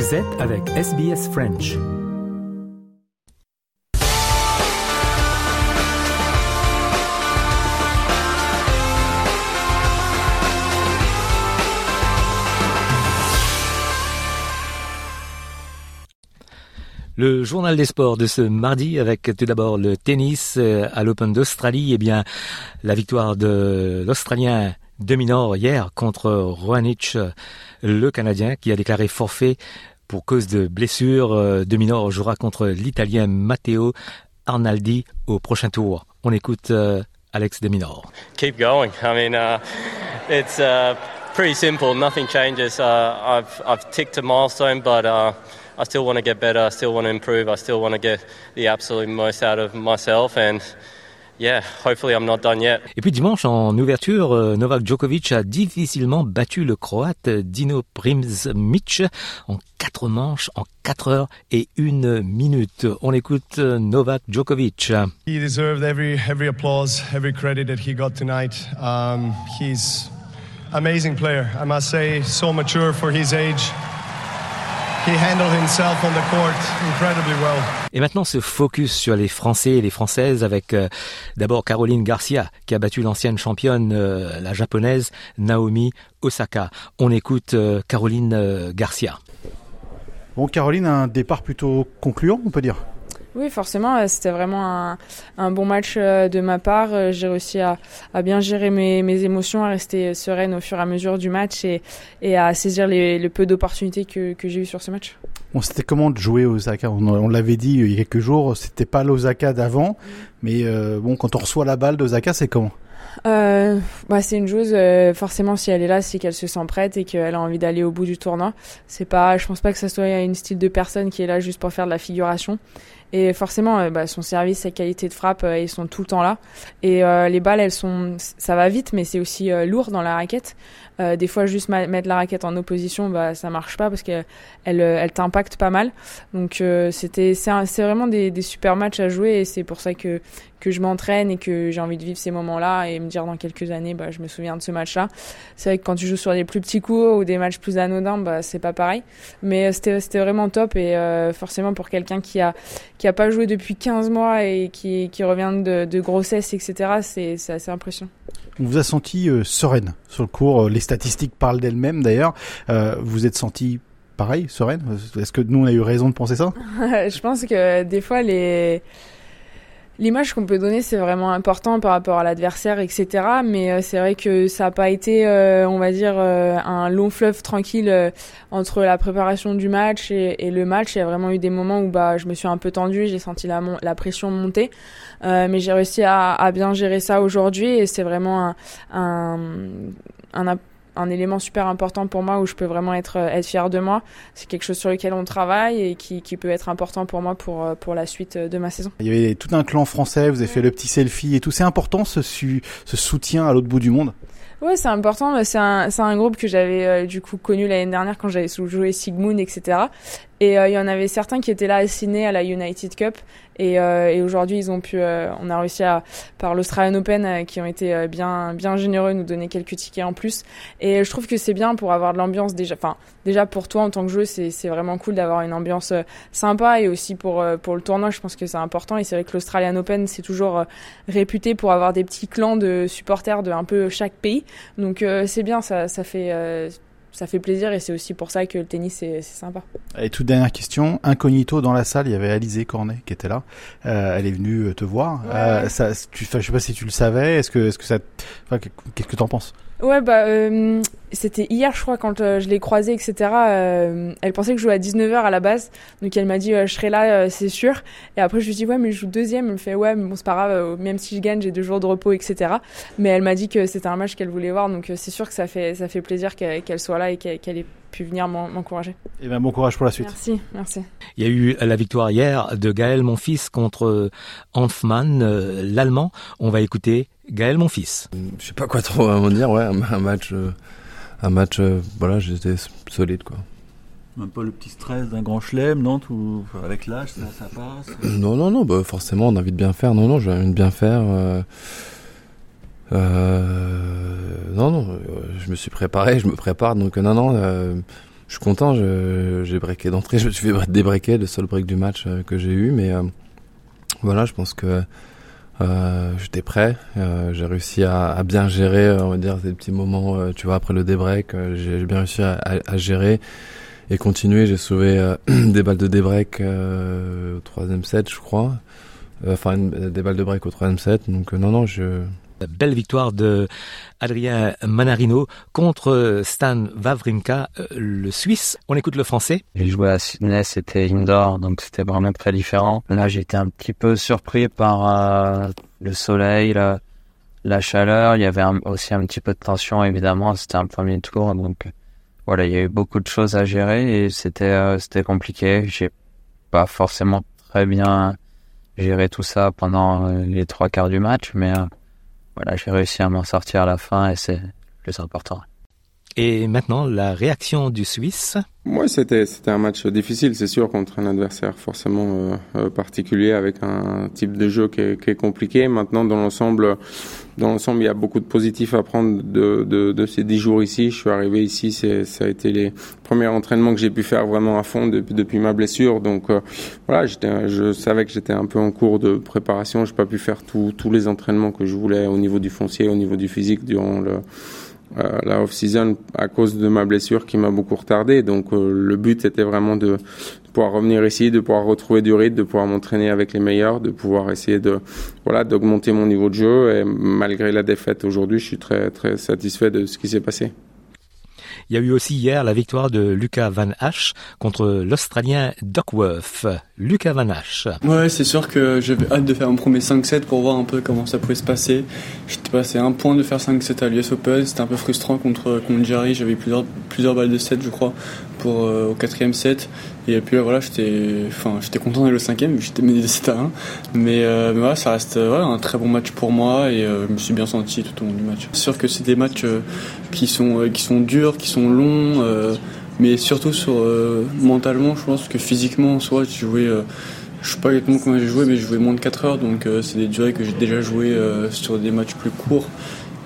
Vous avec SBS French. Le journal des sports de ce mardi avec tout d'abord le tennis euh, à l'Open d'Australie. Eh bien, la victoire de l'Australien Dominor hier contre Roanic, le Canadien, qui a déclaré forfait pour cause de blessure. Euh, Dominor jouera contre l'Italien Matteo Arnaldi au prochain tour. On écoute euh, Alex Dominor. Keep going. I mean, uh, it's uh, pretty simple. Nothing changes. Uh, I've I've ticked a milestone, but uh, I still want to get better. I still want to improve. I still want to get the absolute most out of myself and. Yeah, hopefully I'm not done yet. Et puis dimanche, en ouverture, euh, Novak Djokovic a difficilement battu le Croate Dino Primsmic en quatre manches, en quatre heures et une minute. On écoute euh, Novak Djokovic. He deserved every every applause, every credit that he got tonight. Um, he's amazing player. I must say, so mature for his age. He handled himself on the court incredibly well. Et maintenant, ce focus sur les Français et les Françaises avec euh, d'abord Caroline Garcia qui a battu l'ancienne championne, euh, la japonaise Naomi Osaka. On écoute euh, Caroline euh, Garcia. Bon, Caroline, un départ plutôt concluant, on peut dire. Oui, forcément, euh, c'était vraiment un, un bon match euh, de ma part. Euh, J'ai réussi à, à bien gérer mes, mes émotions, à rester sereine au fur et à mesure du match et, et à saisir les, le peu d'opportunités que, que j'ai eu sur ce match. Bon, c'était comment de jouer Osaka? On, on l'avait dit il y a quelques jours, c'était pas l'Osaka d'avant, mais euh, bon, quand on reçoit la balle d'Osaka, c'est comment? Euh, bah, c'est une joueuse, euh, forcément, si elle est là, c'est qu'elle se sent prête et qu'elle a envie d'aller au bout du tournoi. C'est pas, je pense pas que ça soit une style de personne qui est là juste pour faire de la figuration. Et forcément, euh, bah, son service, sa qualité de frappe, euh, ils sont tout le temps là. Et euh, les balles, elles sont, ça va vite, mais c'est aussi lourd dans la raquette. Euh, des fois, juste mettre la raquette en opposition, bah, ça marche pas parce qu'elle elle, euh, elle t'impacte pas mal. Donc, euh, c'était, c'est vraiment des, super matchs à jouer et c'est pour ça que que je m'entraîne et que j'ai envie de vivre ces moments-là et me dire dans quelques années, bah, je me souviens de ce match-là. C'est vrai que quand tu joues sur des plus petits cours ou des matchs plus anodins, bah, c'est pas pareil. Mais c'était, vraiment top et forcément pour quelqu'un qui a, qui a pas joué depuis 15 mois et qui, revient de, grossesse, etc., c'est, assez impressionnant. On vous a senti sereine sur le cours. Les statistiques parlent d'elles-mêmes d'ailleurs. Euh, vous êtes senti pareil, sereine Est-ce que nous on a eu raison de penser ça? Je pense que des fois, les... l'image qu'on peut donner, c'est vraiment important par rapport à l'adversaire, etc. Mais euh, c'est vrai que ça n'a pas été, euh, on va dire, euh, un long fleuve tranquille entre la préparation du match et, le match. Il y a vraiment eu des moments où bah, je me suis un peu tendue, j'ai senti la, pression monter. Mais j'ai réussi à, bien gérer ça aujourd'hui et c'est vraiment un, un élément super important pour moi où je peux vraiment être, euh, être fière de moi. C'est quelque chose sur lequel on travaille et qui, qui peut être important pour moi pour, euh, pour la suite de ma saison. Il y avait tout un clan français, vous avez fait le petit selfie et tout. C'est important ce, ce soutien à l'autre bout du monde? Ouais, c'est important. C'est un, c'est un groupe que j'avais euh, du coup connu l'année dernière quand j'avais joué Sigmund, etc. Et euh, il y en avait certains qui étaient là Sydney à la United Cup. Et, euh, et aujourd'hui, ils ont pu, euh, on a réussi à, par l'Australian Open, euh, qui ont été bien, bien généreux, nous donner quelques tickets en plus. Et je trouve que c'est bien pour avoir de l'ambiance déjà. Enfin, déjà pour toi en tant que joueuse, c'est, c'est vraiment cool d'avoir une ambiance sympa et aussi pour, pour le tournoi, je pense que c'est important. Et c'est vrai que l'Australian Open, c'est toujours réputé pour avoir des petits clans de supporters de un peu chaque pays. Donc euh, c'est bien, ça, ça fait. euh, ça fait plaisir et c'est aussi pour ça que le tennis c'est sympa. Et toute dernière question, incognito dans la salle, il y avait Alizé Cornet qui était là. Euh, elle est venue te voir. Ouais. Euh, ça, tu, enfin, je sais pas si tu le savais. Est-ce que, est-ce que ça, qu'est-ce que t'en penses? Ouais bah euh, c'était hier je crois quand euh, je l'ai croisée etc. euh, elle pensait que je jouais à 19h à la base donc elle m'a dit je serai là c'est sûr et après je lui dis ouais mais je joue deuxième elle me fait ouais mais bon c'est pas grave même si je gagne j'ai deux jours de repos etc. Mais elle m'a dit que c'était un match qu'elle voulait voir donc c'est sûr que ça fait ça fait plaisir qu'elle soit là et qu'elle qu'elle ait pu venir m'en- m'encourager. Et ben bon courage pour la suite. Merci merci. Il y a eu la victoire hier de Gaël Monfils contre euh, Hanfmann, euh, l'Allemand. On va écouter Gaël Monfils. Je sais pas quoi trop en dire, ouais, un, match, euh, un match, euh, voilà, j'étais solide, quoi. Même pas le petit stress d'un grand chelem, non tout, Avec l'âge, ça, ça passe Non, non, non, bah forcément, on a envie de bien faire. Non, non, j'ai envie de bien faire. euh, euh, non, non, euh, je me suis préparé, je me prépare, donc euh, non, non. euh, je suis content. J'ai breaké d'entrée. Je me suis fait débreaker, le seul break du match que j'ai eu. Mais voilà, je pense que euh, j'étais prêt. Euh, j'ai réussi à, bien gérer, on va dire, ces petits moments. tu vois, après le débreak, j'ai bien réussi à, gérer et continuer. J'ai sauvé des balles de débreak au troisième set, je crois. Enfin, des balles de break au troisième set. Donc non, non, je Belle victoire de Adrien Manarino contre Stan Wawrinka, euh, le Suisse. On écoute le français. J'ai joué à Sydney, c'était indoor, donc c'était vraiment très différent. Là, j'étais un petit peu surpris par euh, le soleil, la, chaleur. Il y avait aussi un petit peu de tension, évidemment. C'était un premier tour, donc voilà, il y a eu beaucoup de choses à gérer et c'était euh, c'était compliqué. J'ai pas forcément très bien géré tout ça pendant les trois quarts du match, mais voilà, j'ai réussi à m'en sortir à la fin et c'est le plus important. Et maintenant, la réaction du Suisse Moi, c'était c'était un match difficile, c'est sûr, contre un adversaire forcément euh, euh, particulier avec un type de jeu qui est, qui est compliqué. Maintenant, dans l'ensemble, dans l'ensemble, il y a beaucoup de positifs à prendre de, de, de ces dix jours ici. Je suis arrivé ici, c'est ça a été les premiers entraînements que j'ai pu faire vraiment à fond depuis, depuis ma blessure. Donc euh, voilà, j'étais, je savais que j'étais un peu en cours de préparation. J'ai pas pu faire tous les entraînements que je voulais au niveau du foncier, au niveau du physique durant le euh, la off-season à cause de ma blessure qui m'a beaucoup retardé. Donc euh, le but était vraiment de, pouvoir revenir ici, de pouvoir retrouver du rythme, de pouvoir m'entraîner avec les meilleurs, de pouvoir essayer de voilà d'augmenter mon niveau de jeu. Et malgré la défaite aujourd'hui, je suis très très satisfait de ce qui s'est passé. Il y a eu aussi hier la victoire de Lucas Van Hache contre l'Australien Duckworth. Lucas Van Hache. Ouais, c'est sûr que j'avais hâte de faire un premier 5-7 pour voir un peu comment ça pouvait se passer. J'étais passé un point de faire 5-7 à l'US Open. C'était un peu frustrant contre, contre Jerry. J'avais plusieurs, plusieurs balles de 7, je crois, pour, euh, au quatrième set. Et puis là, voilà, j'étais, enfin, j'étais content d'aller au cinquième, j'étais mené 7 à 1. Mais, euh, voilà, ça reste un très bon match pour moi et euh, je me suis bien senti tout au long du match. C'est sûr que c'est des matchs qui sont, qui sont durs, qui sont longs, mais surtout sur mentalement, je pense que physiquement, soit tu jouais je sais pas exactement comment j'ai joué, mais j'ai joué moins de 4 heures, donc c'est des durées que j'ai déjà joué sur des matchs plus courts.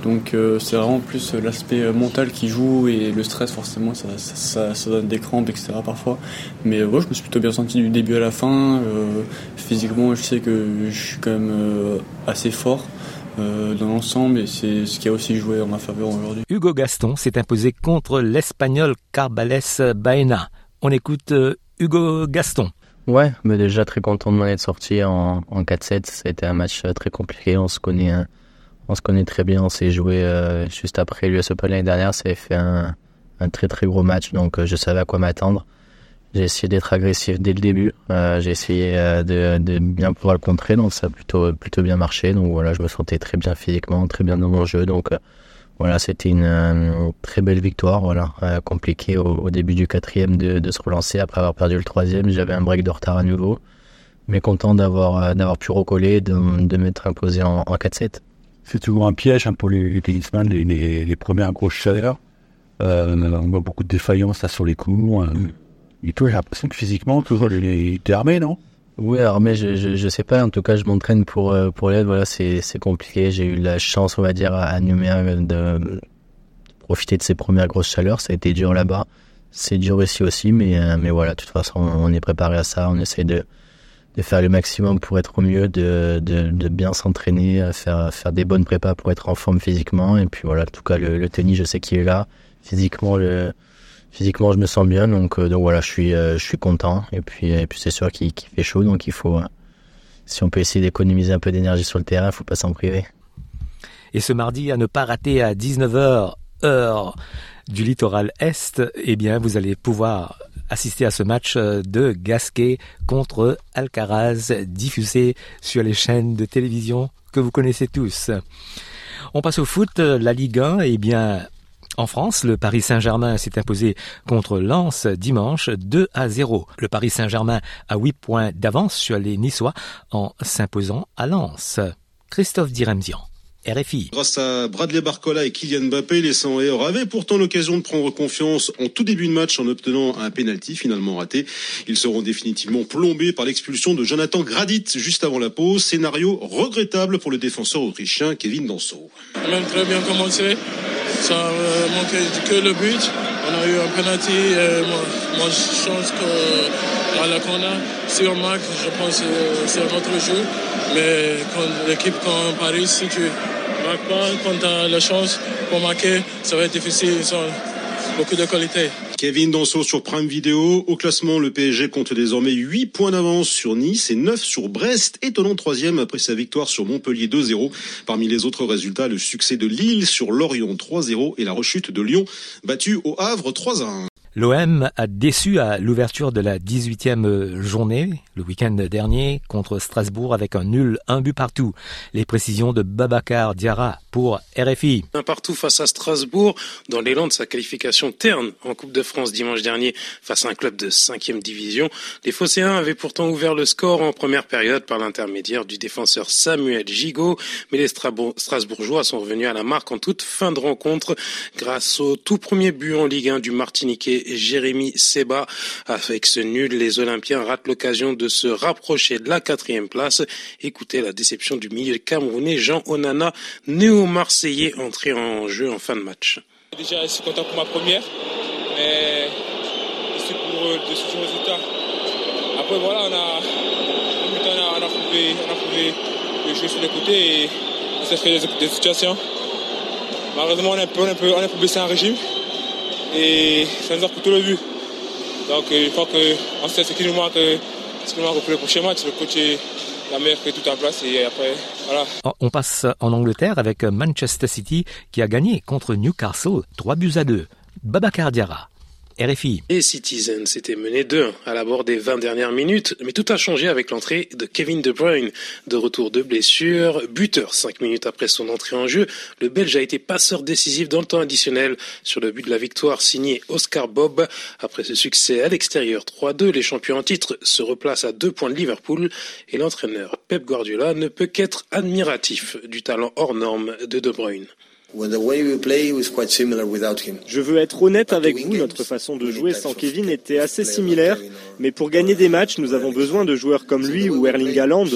Donc euh, c'est vraiment plus l'aspect euh, mental qui joue et le stress forcément ça, ça, ça, donne des crampes etc parfois. Mais euh, ouais, je me suis plutôt bien senti du début à la fin. physiquement je sais que je suis quand même assez fort. dans l'ensemble et c'est ce qui a aussi joué en ma faveur aujourd'hui. Hugo Gaston s'est imposé contre l'espagnol Carbales Baena. On écoute Hugo Gaston. Ouais, mais déjà très content de m'en être sorti en, en 4-7. C'était un match très compliqué. On se connaît un, on se connaît très bien, on s'est joué euh, juste après l'US Open l'année dernière, ça avait fait un, très très gros match, donc euh, je savais à quoi m'attendre. J'ai essayé d'être agressif dès le début, euh, j'ai essayé de, bien pouvoir le contrer, donc ça a plutôt, plutôt bien marché. Donc voilà, je me sentais très bien physiquement, très bien dans mon jeu, donc voilà, c'était une, très belle victoire, voilà, compliqué au, début du quatrième de, se relancer après avoir perdu le troisième. J'avais un break de retard à nouveau, mais content d'avoir pu recoller, de, m'être imposé en 4-7 c'est toujours un piège hein, pour les, les les, les, les, premières grosses chaleurs. Euh, on voit beaucoup de défaillances sur les coups. Hein. Et toi, j'ai l'impression que physiquement, toujours, t'es armé, non? Oui, armé, je, je, je, sais pas. En tout cas, je m'entraîne pour, euh, pour l'aide. Voilà, c'est, c'est compliqué. J'ai eu la chance, on va dire, à Nouméa de, de profiter de ces premières grosses chaleurs. Ça a été dur là-bas. C'est dur ici aussi, mais, euh, mais voilà, de toute façon, on est préparé à ça. On essaie de, de faire le maximum pour être au mieux, de, de, bien s'entraîner, faire, faire des bonnes prépas pour être en forme physiquement. Et puis voilà, en tout cas, le, tennis, je sais qu'il est là. Physiquement, physiquement, je me sens bien. Donc, euh, donc voilà, je suis, euh, je suis content. Et puis, et puis c'est sûr qu'il fait chaud, donc il faut, euh, si on peut essayer d'économiser un peu d'énergie sur le terrain, il faut pas s'en priver. Et ce mardi, à ne pas rater à 19h, heure du littoral Est, eh bien, vous allez pouvoir assister à ce match euh, de Gasquet contre Alcaraz, diffusé sur les chaînes de télévision que vous connaissez tous. On passe au foot, la Ligue 1, eh bien, en France, le Paris Saint-Germain s'est imposé contre Lens dimanche 2 à 0. Le Paris Saint-Germain a 8 points d'avance sur les Niçois en s'imposant à Lens. Christophe Diremzian. RFI. Grâce à Bradley Barcola et Kylian Mbappé, les 100 avaient pourtant l'occasion de prendre confiance en tout début de match en obtenant un penalty finalement raté. Ils seront définitivement plombés par l'expulsion de Jonathan Gradit juste avant la pause. Scénario regrettable pour le défenseur autrichien Kevin Danso. On a très bien commencé. Ça manquait que le but. on a eu un penalty. moi, moi, je pense que dans la corner, si on marque, je pense que c'est un autre jeu. Mais quand l'équipe comme Paris, si tu quand tu as la chance pour marquer, ça va être difficile. Ils ont beaucoup de qualité. Kevin Danso sur Prime Video. Au classement, le PSG compte désormais 8 points d'avance sur Nice et 9 sur Brest, étonnant troisième après sa victoire sur Montpellier 2-0. Parmi les autres résultats, le succès de Lille sur Lorient 3-0 et la rechute de Lyon battu au Havre 3-1. L'OM a déçu à l'ouverture de la 18e journée, le week-end dernier, contre Strasbourg avec un nul, un but partout. Les précisions de Babacar Diarra pour RFI. Un partout face à Strasbourg, dans l'élan de sa qualification terne en Coupe de France dimanche dernier face à un club de 5e division. Les Phocéens avaient pourtant ouvert le score en première période par l'intermédiaire du défenseur Samuel Gigot, mais les Strasbourgeois sont revenus à la marque en toute fin de rencontre grâce au tout premier but en Ligue 1 du Martiniquais Jérémy Seba. Avec ce nul, les Olympiens ratent l'occasion de se rapprocher de la quatrième place. Écoutez la déception du milieu camerounais Jean Onana, néo-marseillais entré en jeu en fin de match. Déjà, je suis content pour ma première, mais c'est pour ce résultat. Après, voilà, on a, on trouvé, on a trouvé le jeu sur les côtés et ça fait des, situations. Malheureusement, on a un peu, on un peu, on un peu un régime et ça nous a coûté le but. Donc il faut qu'on sait ce qui nous manque, ce qui nous manque pour le prochain match. Le coach est la meilleure fait tout en place et après, voilà. On passe en Angleterre avec Manchester City qui a gagné contre Newcastle 3 buts à 2. Babacar Diarra. RFI. Et Citizen s'était mené 2 à la bord des 20 dernières minutes, mais tout a changé avec l'entrée de Kevin De Bruyne. De retour de blessure, buteur 5 minutes après son entrée en jeu, le Belge a été passeur décisif dans le temps additionnel sur le but de la victoire signé Oscar Bob. Après ce succès à l'extérieur 3-2, les champions en titre se replacent à deux points de Liverpool et l'entraîneur Pep Guardiola ne peut qu'être admiratif du talent hors norme de De Bruyne. Je veux être honnête avec vous, notre façon de jouer sans Kevin était assez similaire, mais pour gagner des matchs, nous avons besoin de joueurs comme lui ou Erling Haaland.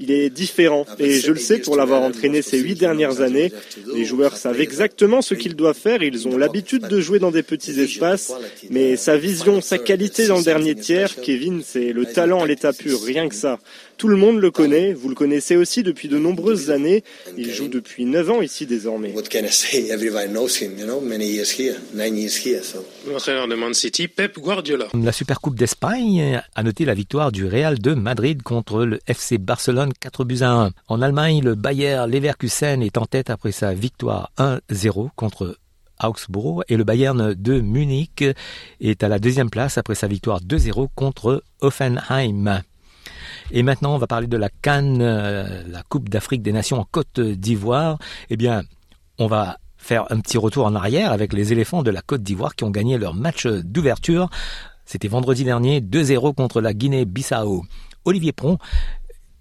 Il est différent et je le sais pour l'avoir entraîné ces huit dernières années. Les joueurs savent exactement ce qu'ils doivent faire. Ils ont l'habitude de jouer dans des petits espaces, mais sa vision, sa qualité dans le dernier tiers, Kevin, c'est le talent en l'état pur, rien que ça. Tout le monde le connaît, vous le connaissez aussi depuis de nombreuses années. Il joue depuis 9 ans ici désormais. L'entraîneur de Man City, Pep Guardiola. La Supercoupe d'Espagne a noté la victoire du Real de Madrid contre le FC Barcelone 4 buts à 1. En Allemagne, le Bayer Leverkusen est en tête après sa victoire 1-0 contre Augsbourg et le Bayern de Munich est à la deuxième place après sa victoire 2-0 contre Offenheim. Et maintenant, on va parler de la Cannes, euh, la Coupe d'Afrique des Nations en Côte d'Ivoire. Eh bien, on va faire un petit retour en arrière avec les éléphants de la Côte d'Ivoire qui ont gagné leur match d'ouverture. C'était vendredi dernier, 2-0 contre la Guinée-Bissau. Olivier Pron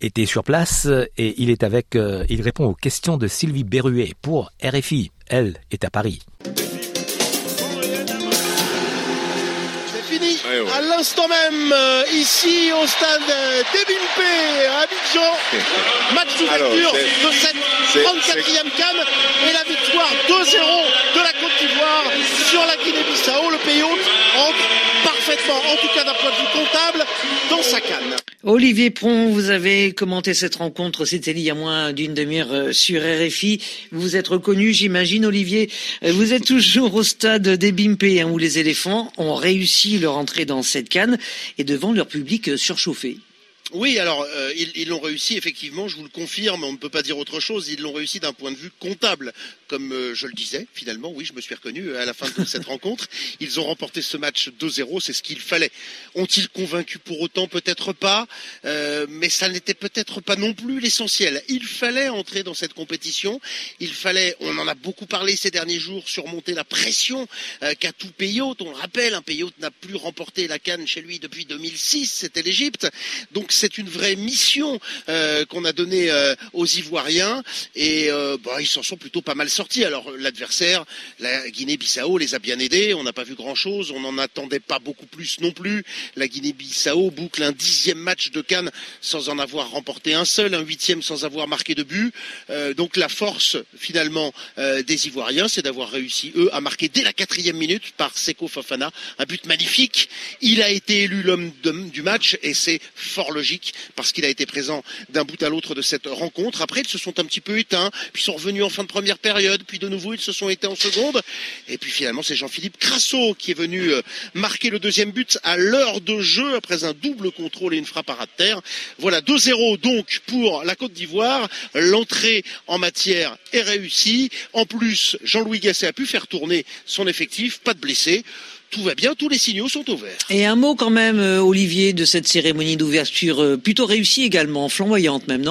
était sur place et il est avec, euh, il répond aux questions de Sylvie Berruet pour RFI. Elle est à Paris. À l'instant même, euh, ici au stade d'Ebimpé à Abidjan. Match d'ouverture de cette 34e canne et la victoire 2-0 de la Côte d'Ivoire sur la Guinée-Bissau. Le pays hôte entre en tout cas d'un point de vue comptable, dans sa canne. Olivier Pron, vous avez commenté cette rencontre, c'était il y a moins d'une demi-heure euh, sur RFI. Vous êtes reconnu, j'imagine, Olivier. Euh, vous êtes toujours au stade des Bimpé, hein, où les éléphants ont réussi leur entrée dans cette canne et devant leur public surchauffé. Oui, alors euh, ils l'ont réussi effectivement, je vous le confirme, on ne peut pas dire autre chose, ils l'ont réussi d'un point de vue comptable, comme euh, je le disais finalement, oui, je me suis reconnu euh, à la fin de cette rencontre. Ils ont remporté ce match 2-0, c'est ce qu'il fallait. Ont-ils convaincu pour autant? Peut-être pas, mais ça n'était peut-être pas non plus l'essentiel. Il fallait entrer dans cette compétition, il fallait, on en a beaucoup parlé ces derniers jours, surmonter la pression qu'a tout pays hôte. On le rappelle, un pays hôte n'a plus remporté la canne chez lui depuis 2006, c'était l'Égypte. Donc c'est une vraie mission euh, qu'on a donnée euh, aux Ivoiriens et euh, bah, ils s'en sont plutôt pas mal sortis. Alors l'adversaire, la Guinée-Bissau, les a bien aidés. On n'a pas vu grand-chose, on n'en attendait pas beaucoup plus non plus. La Guinée-Bissau boucle un dixième match de Cannes sans en avoir remporté un seul, un huitième sans avoir marqué de but. donc la force finalement des Ivoiriens, c'est d'avoir réussi eux à marquer dès la quatrième minute par Seko Fofana un but magnifique. Il a été élu l'homme du match et c'est fort parce qu'il a été présent d'un bout à l'autre de cette rencontre. Après, ils se sont un petit peu éteints, puis sont revenus en fin de première période, puis de nouveau ils se sont éteints en seconde. Et puis finalement, c'est Jean-Philippe Crasso qui est venu euh, marquer le deuxième but à l'heure de jeu après un double contrôle et une frappe à ras de terre. Voilà 2-0 donc pour la Côte d'Ivoire. L'entrée en matière est réussie. En plus, Jean-Louis Gasset a pu faire tourner son effectif, pas de blessés tout va bien, tous les signaux sont ouverts. Et un mot quand même, euh, Olivier, de cette cérémonie d'ouverture euh, plutôt réussie également, flamboyante même,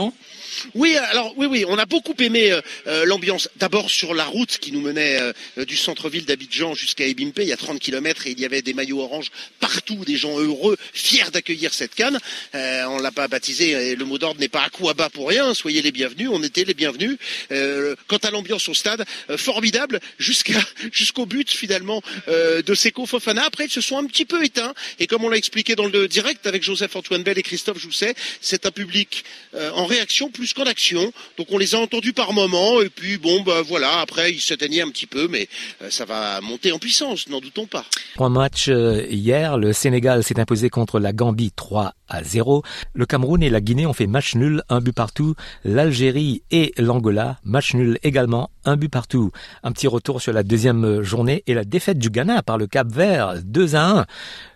oui, alors oui, oui, on a beaucoup aimé euh, euh, l'ambiance. D'abord sur la route qui nous menait euh, du centre-ville d'Abidjan jusqu'à Ebimpe, il y a 30 kilomètres et il y avait des maillots orange partout, des gens heureux, fiers d'accueillir cette canne. on l'a pas baptisé, le mot d'ordre n'est pas à coup à bas pour rien. Soyez les bienvenus, on était les bienvenus. quant à l'ambiance au stade, formidable jusqu'au but finalement de Seko Fofana. Après, ils se sont un petit peu éteints et comme on l'a expliqué dans le direct avec Joseph Antoine Bell et Christophe Jousset, c'est un public en réaction qu'en action. Donc on les a entendus par moments et puis bon bah voilà, après ils s'éteignaient un petit peu mais euh, ça va monter en puissance, n'en doutons pas. Trois matchs euh, hier, le Sénégal s'est imposé contre la Gambie 3 à 0. Le Cameroun et la Guinée ont fait match nul, un but partout. L'Algérie et l'Angola, match nul également, un but partout. Un petit retour sur la deuxième journée et la défaite du Ghana par le Cap Vert 2 à 1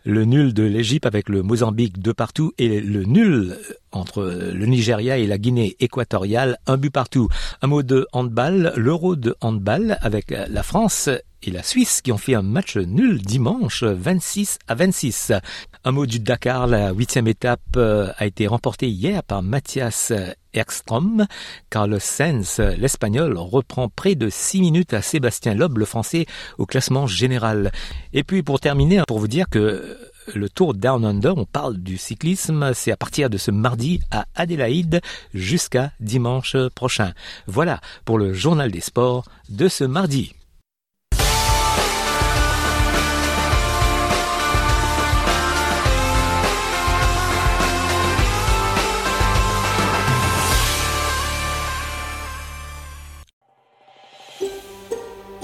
le nul de l'Égypte avec le Mozambique de partout et le nul entre le Nigeria et la Guinée équatoriale, un but partout. Un mot de handball, l'euro de handball avec la France et la Suisse qui ont fait un match nul dimanche 26 à 26. Un mot du Dakar, la huitième étape euh, a été remportée hier par Mathias Ekstrom. Carlos Sainz, l'Espagnol, reprend près de six minutes à Sébastien Loeb, le Français, au classement général. Et puis pour terminer, pour vous dire que le Tour Down Under, on parle du cyclisme, c'est à partir de ce mardi à Adélaïde jusqu'à dimanche prochain. Voilà pour le journal des sports de ce mardi.